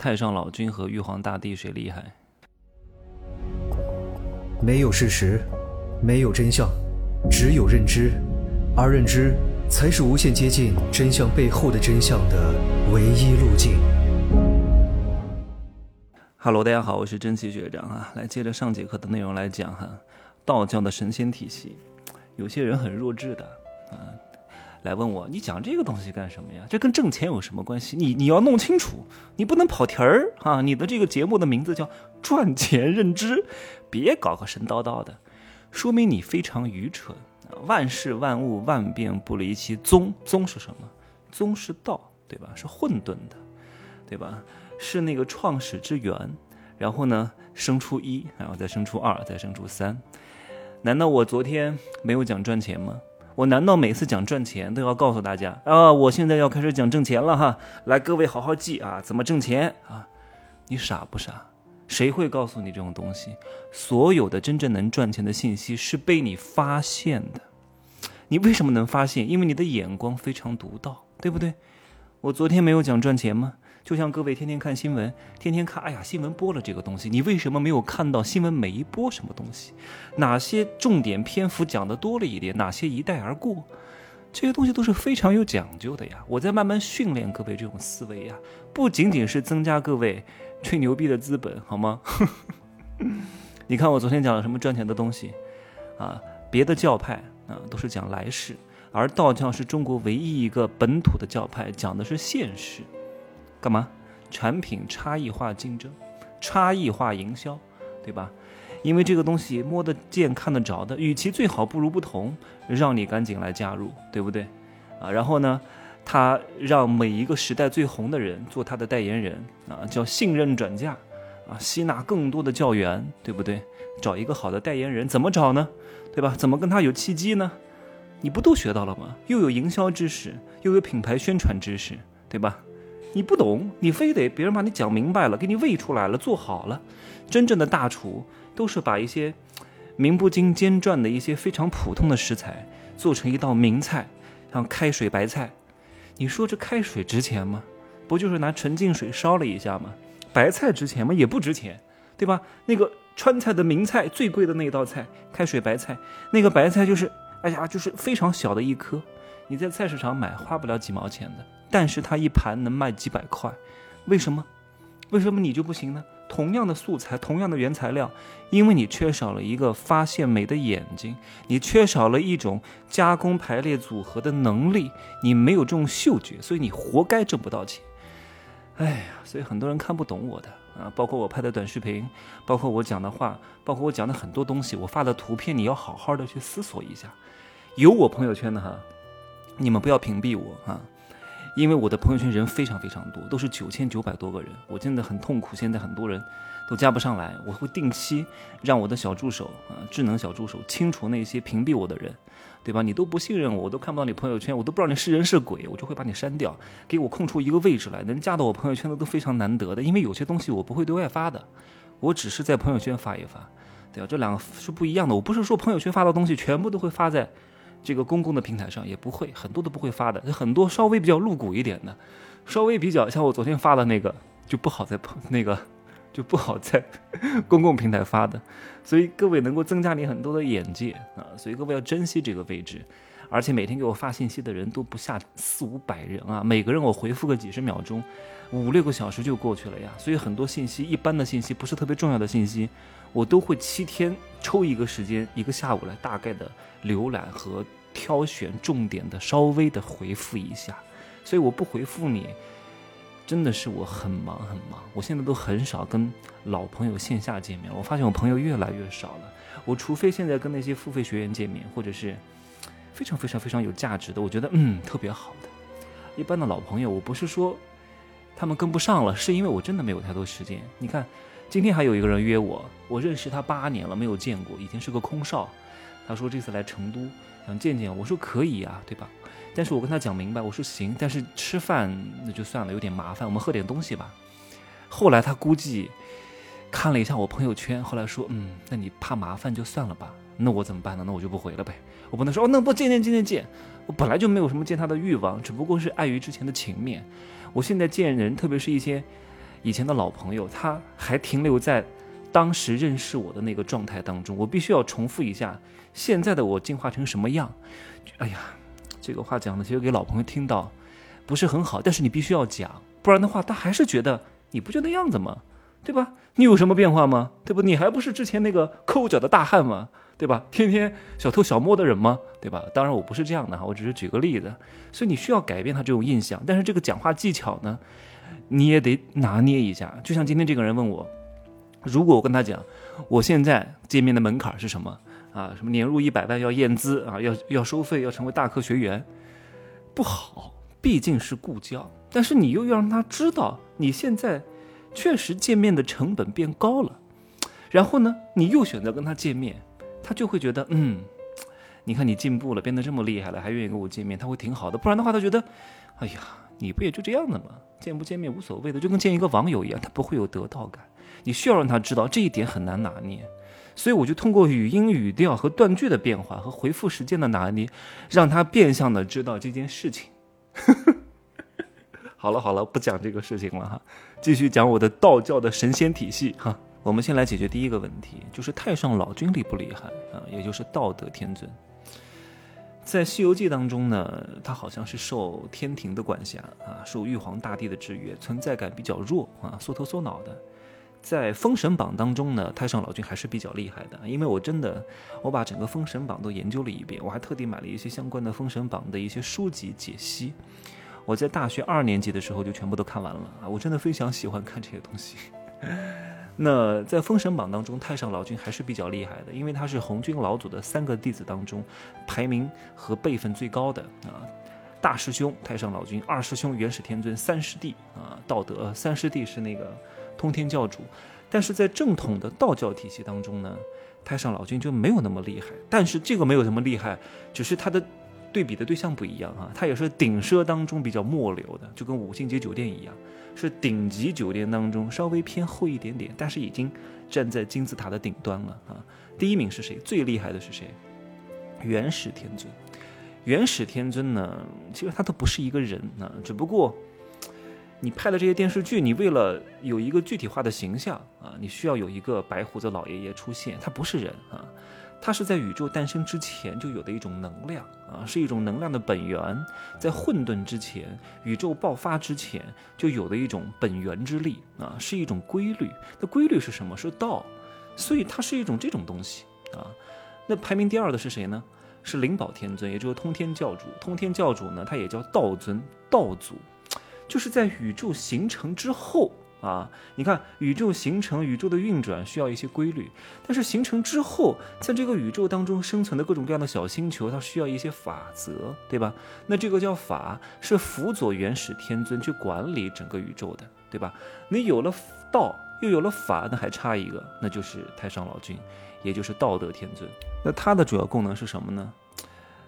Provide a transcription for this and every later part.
太上老君和玉皇大帝谁厉害？没有事实，没有真相，只有认知，而认知才是无限接近真相背后的真相的唯一路径。Hello，大家好，我是真奇学长啊，来接着上节课的内容来讲哈，道教的神仙体系，有些人很弱智的啊。来问我，你讲这个东西干什么呀？这跟挣钱有什么关系？你你要弄清楚，你不能跑题儿啊！你的这个节目的名字叫赚钱认知，别搞个神叨叨的，说明你非常愚蠢。万事万物万变不离其宗，宗是什么？宗是道，对吧？是混沌的，对吧？是那个创始之源，然后呢，生出一，然后再生出二，再生出三。难道我昨天没有讲赚钱吗？我难道每次讲赚钱都要告诉大家啊？我现在要开始讲挣钱了哈！来，各位好好记啊，怎么挣钱啊？你傻不傻？谁会告诉你这种东西？所有的真正能赚钱的信息是被你发现的。你为什么能发现？因为你的眼光非常独到，对不对？我昨天没有讲赚钱吗？就像各位天天看新闻，天天看，哎呀，新闻播了这个东西，你为什么没有看到新闻每一播什么东西？哪些重点篇幅讲的多了一点，哪些一带而过？这些东西都是非常有讲究的呀。我在慢慢训练各位这种思维呀，不仅仅是增加各位 吹牛逼的资本，好吗？你看我昨天讲了什么赚钱的东西啊？别的教派啊都是讲来世，而道教是中国唯一一个本土的教派，讲的是现世。干嘛？产品差异化竞争，差异化营销，对吧？因为这个东西摸得见、看得着的，与其最好不如不同，让你赶紧来加入，对不对？啊，然后呢，他让每一个时代最红的人做他的代言人，啊，叫信任转嫁，啊，吸纳更多的教员，对不对？找一个好的代言人怎么找呢？对吧？怎么跟他有契机呢？你不都学到了吗？又有营销知识，又有品牌宣传知识，对吧？你不懂，你非得别人把你讲明白了，给你喂出来了，做好了。真正的大厨都是把一些名不经间传的一些非常普通的食材做成一道名菜，像开水白菜。你说这开水值钱吗？不就是拿纯净水烧了一下吗？白菜值钱吗？也不值钱，对吧？那个川菜的名菜最贵的那道菜，开水白菜，那个白菜就是，哎呀，就是非常小的一颗，你在菜市场买花不了几毛钱的。但是它一盘能卖几百块，为什么？为什么你就不行呢？同样的素材，同样的原材料，因为你缺少了一个发现美的眼睛，你缺少了一种加工排列组合的能力，你没有这种嗅觉，所以你活该挣不到钱。哎呀，所以很多人看不懂我的啊，包括我拍的短视频，包括我讲的话，包括我讲的很多东西，我发的图片，你要好好的去思索一下。有我朋友圈的哈，你们不要屏蔽我啊。因为我的朋友圈人非常非常多，都是九千九百多个人，我真的很痛苦。现在很多人都加不上来，我会定期让我的小助手啊，智能小助手清除那些屏蔽我的人，对吧？你都不信任我，我都看不到你朋友圈，我都不知道你是人是鬼，我就会把你删掉，给我空出一个位置来。能加到我朋友圈的都非常难得的，因为有些东西我不会对外发的，我只是在朋友圈发一发，对吧？这两个是不一样的。我不是说朋友圈发的东西全部都会发在。这个公共的平台上也不会，很多都不会发的，很多稍微比较露骨一点的，稍微比较像我昨天发的那个，就不好在 那个就不好在公共平台发的，所以各位能够增加你很多的眼界啊，所以各位要珍惜这个位置，而且每天给我发信息的人都不下四五百人啊，每个人我回复个几十秒钟，五六个小时就过去了呀，所以很多信息，一般的信息不是特别重要的信息。我都会七天抽一个时间，一个下午来大概的浏览和挑选重点的，稍微的回复一下。所以我不回复你，真的是我很忙很忙。我现在都很少跟老朋友线下见面，我发现我朋友越来越少了。我除非现在跟那些付费学员见面，或者是非常非常非常有价值的，我觉得嗯特别好的。一般的老朋友，我不是说他们跟不上了，是因为我真的没有太多时间。你看。今天还有一个人约我，我认识他八年了，没有见过，以前是个空少。他说这次来成都想见见我，我说可以啊，对吧？但是我跟他讲明白，我说行，但是吃饭那就算了，有点麻烦，我们喝点东西吧。后来他估计看了一下我朋友圈，后来说，嗯，那你怕麻烦就算了吧。那我怎么办呢？那我就不回了呗。我不能说哦，那不见见见见见。我本来就没有什么见他的欲望，只不过是碍于之前的情面。我现在见人，特别是一些。以前的老朋友，他还停留在当时认识我的那个状态当中。我必须要重复一下，现在的我进化成什么样？哎呀，这个话讲的其实给老朋友听到不是很好，但是你必须要讲，不然的话他还是觉得你不就那样子吗？对吧？你有什么变化吗？对不？你还不是之前那个抠脚的大汉吗？对吧？天天小偷小摸的人吗？对吧？当然我不是这样的哈，我只是举个例子。所以你需要改变他这种印象，但是这个讲话技巧呢，你也得拿捏一下。就像今天这个人问我，如果我跟他讲，我现在见面的门槛是什么啊？什么年入一百万要验资啊？要要收费，要成为大科学员，不好，毕竟是故交。但是你又要让他知道你现在。确实见面的成本变高了，然后呢，你又选择跟他见面，他就会觉得，嗯，你看你进步了，变得这么厉害了，还愿意跟我见面，他会挺好的。不然的话，他觉得，哎呀，你不也就这样的吗？见不见面无所谓的，就跟见一个网友一样，他不会有得到感。你需要让他知道这一点很难拿捏，所以我就通过语音语调和断句的变化和回复时间的拿捏，让他变相的知道这件事情。好了好了，不讲这个事情了哈，继续讲我的道教的神仙体系哈。我们先来解决第一个问题，就是太上老君厉不厉害啊？也就是道德天尊。在《西游记》当中呢，他好像是受天庭的管辖啊，受玉皇大帝的制约，存在感比较弱啊，缩头缩脑的。在《封神榜》当中呢，太上老君还是比较厉害的，因为我真的我把整个《封神榜》都研究了一遍，我还特地买了一些相关的《封神榜》的一些书籍解析。我在大学二年级的时候就全部都看完了啊！我真的非常喜欢看这些东西。那在《封神榜》当中，太上老君还是比较厉害的，因为他是红军老祖的三个弟子当中排名和辈分最高的啊。大师兄太上老君，二师兄元始天尊，三师弟啊道德三师弟是那个通天教主。但是在正统的道教体系当中呢，太上老君就没有那么厉害。但是这个没有什么厉害，只是他的。对比的对象不一样啊，它也是顶奢当中比较末流的，就跟五星级酒店一样，是顶级酒店当中稍微偏后一点点，但是已经站在金字塔的顶端了啊。第一名是谁？最厉害的是谁？元始天尊。元始天尊呢，其实他都不是一个人啊，只不过你拍的这些电视剧，你为了有一个具体化的形象啊，你需要有一个白胡子老爷爷出现，他不是人啊。它是在宇宙诞生之前就有的一种能量啊，是一种能量的本源，在混沌之前，宇宙爆发之前就有的一种本源之力啊，是一种规律。那规律是什么？是道，所以它是一种这种东西啊。那排名第二的是谁呢？是灵宝天尊，也就是通天教主。通天教主呢，他也叫道尊、道祖，就是在宇宙形成之后。啊，你看，宇宙形成、宇宙的运转需要一些规律，但是形成之后，在这个宇宙当中生存的各种各样的小星球，它需要一些法则，对吧？那这个叫法，是辅佐元始天尊去管理整个宇宙的，对吧？你有了道，又有了法，那还差一个，那就是太上老君，也就是道德天尊。那它的主要功能是什么呢？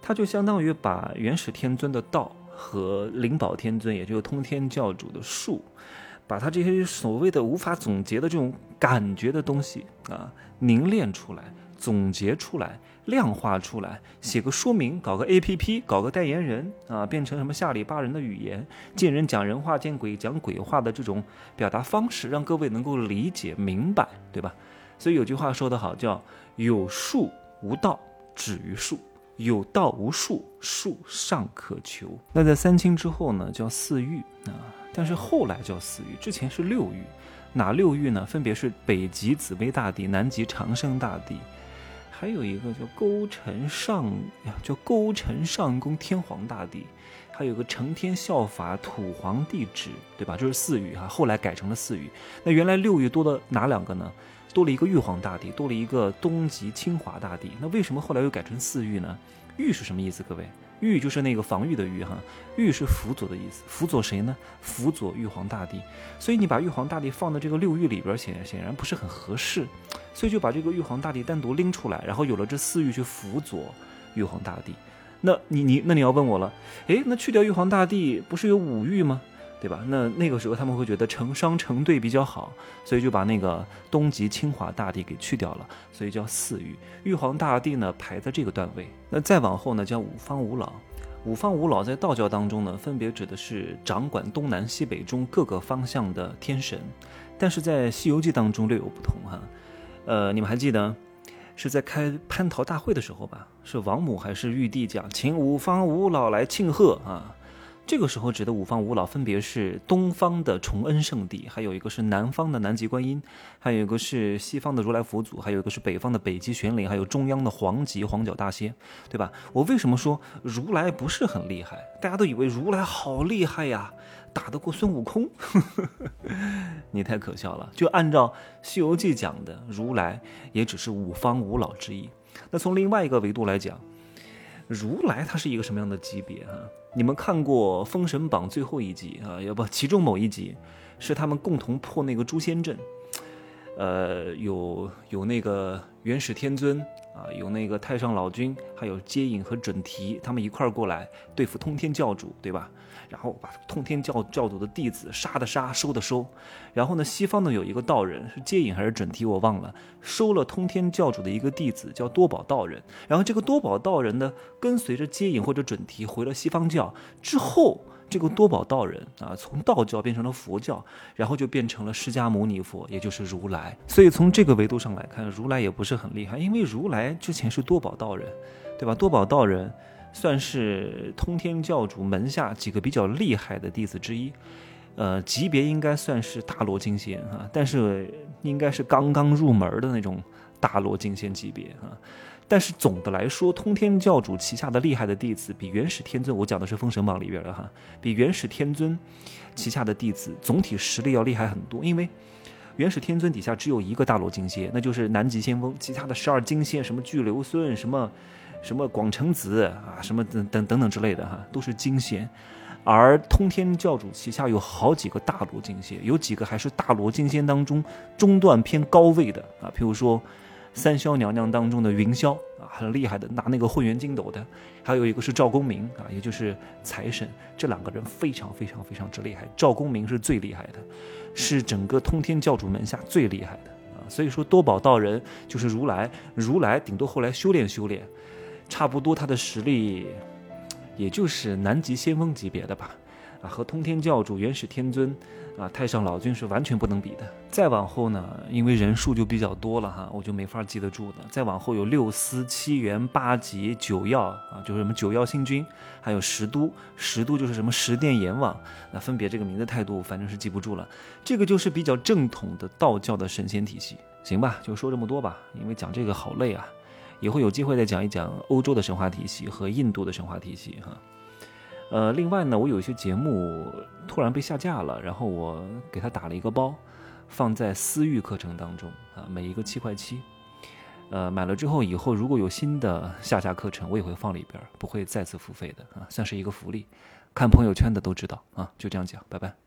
它就相当于把元始天尊的道和灵宝天尊，也就是通天教主的术。把他这些所谓的无法总结的这种感觉的东西啊，凝练出来，总结出来，量化出来，写个说明，搞个 A P P，搞个代言人啊，变成什么下里巴人的语言，见人讲人话，见鬼讲鬼话的这种表达方式，让各位能够理解明白，对吧？所以有句话说得好，叫有术无道，止于术；有道无术，术尚可求。那在三清之后呢，叫四御啊。但是后来叫四御，之前是六御，哪六御呢？分别是北极紫薇大帝、南极长生大帝，还有一个叫勾陈上呀，叫勾陈上宫天皇大帝，还有个承天效法土皇帝旨，对吧？这是四御哈，后来改成了四御。那原来六御多的哪两个呢？多了一个玉皇大帝，多了一个东极清华大帝。那为什么后来又改成四御呢？御是什么意思？各位？玉就是那个防御的玉哈，玉是辅佐的意思，辅佐谁呢？辅佐玉皇大帝。所以你把玉皇大帝放到这个六御里边，显显然不是很合适，所以就把这个玉皇大帝单独拎出来，然后有了这四御去辅佐玉皇大帝。那你你那你要问我了，诶，那去掉玉皇大帝，不是有五御吗？对吧？那那个时候他们会觉得成双成对比较好，所以就把那个东极清华大帝给去掉了，所以叫四御。玉皇大帝呢排在这个段位。那再往后呢叫五方五老。五方五老在道教当中呢，分别指的是掌管东南西北中各个方向的天神，但是在《西游记》当中略有不同哈。呃，你们还记得是在开蟠桃大会的时候吧？是王母还是玉帝讲，请五方五老来庆贺啊？这个时候指的五方五老分别是东方的崇恩圣帝，还有一个是南方的南极观音，还有一个是西方的如来佛祖，还有一个是北方的北极玄灵，还有中央的黄极黄角大仙，对吧？我为什么说如来不是很厉害？大家都以为如来好厉害呀，打得过孙悟空？你太可笑了！就按照《西游记》讲的，如来也只是五方五老之一。那从另外一个维度来讲，如来他是一个什么样的级别啊？你们看过《封神榜》最后一集啊？要不其中某一集是他们共同破那个诛仙阵，呃，有有那个元始天尊啊，有那个太上老君，还有接引和准提，他们一块儿过来对付通天教主，对吧？然后把通天教教主的弟子杀的杀，收的收。然后呢，西方呢有一个道人是接引还是准提，我忘了，收了通天教主的一个弟子叫多宝道人。然后这个多宝道人呢，跟随着接引或者准提回了西方教之后，这个多宝道人啊，从道教变成了佛教，然后就变成了释迦牟尼佛，也就是如来。所以从这个维度上来看，如来也不是很厉害，因为如来哎之前是多宝道人，对吧？多宝道人。算是通天教主门下几个比较厉害的弟子之一，呃，级别应该算是大罗金仙啊，但是应该是刚刚入门的那种大罗金仙级别啊。但是总的来说，通天教主旗下的厉害的弟子比元始天尊，我讲的是《封神榜》里边的哈，比元始天尊旗下的弟子总体实力要厉害很多。因为元始天尊底下只有一个大罗金仙，那就是南极仙翁，其他的十二金仙什么巨留孙什么。什么广成子啊，什么等等等等之类的哈，都是金仙，而通天教主旗下有好几个大罗金仙，有几个还是大罗金仙当中中段偏高位的啊，譬如说三霄娘娘当中的云霄啊，很厉害的，拿那个混元金斗的，还有一个是赵公明啊，也就是财神，这两个人非常非常非常之厉害，赵公明是最厉害的，是整个通天教主门下最厉害的啊，所以说多宝道人就是如来，如来顶多后来修炼修炼。差不多，他的实力也就是南极仙翁级别的吧，和通天教主、元始天尊、啊太上老君是完全不能比的。再往后呢，因为人数就比较多了哈，我就没法记得住的。再往后有六司、七元、八极、九曜啊，就是什么九曜星君，还有十都，十都就是什么十殿阎王，那分别这个名字太多，反正是记不住了。这个就是比较正统的道教的神仙体系，行吧？就说这么多吧，因为讲这个好累啊。以后有机会再讲一讲欧洲的神话体系和印度的神话体系哈。呃，另外呢，我有一些节目突然被下架了，然后我给他打了一个包，放在私域课程当中啊，每一个七块七。呃，买了之后以后如果有新的下架课程，我也会放里边，不会再次付费的啊，算是一个福利。看朋友圈的都知道啊，就这样讲，拜拜。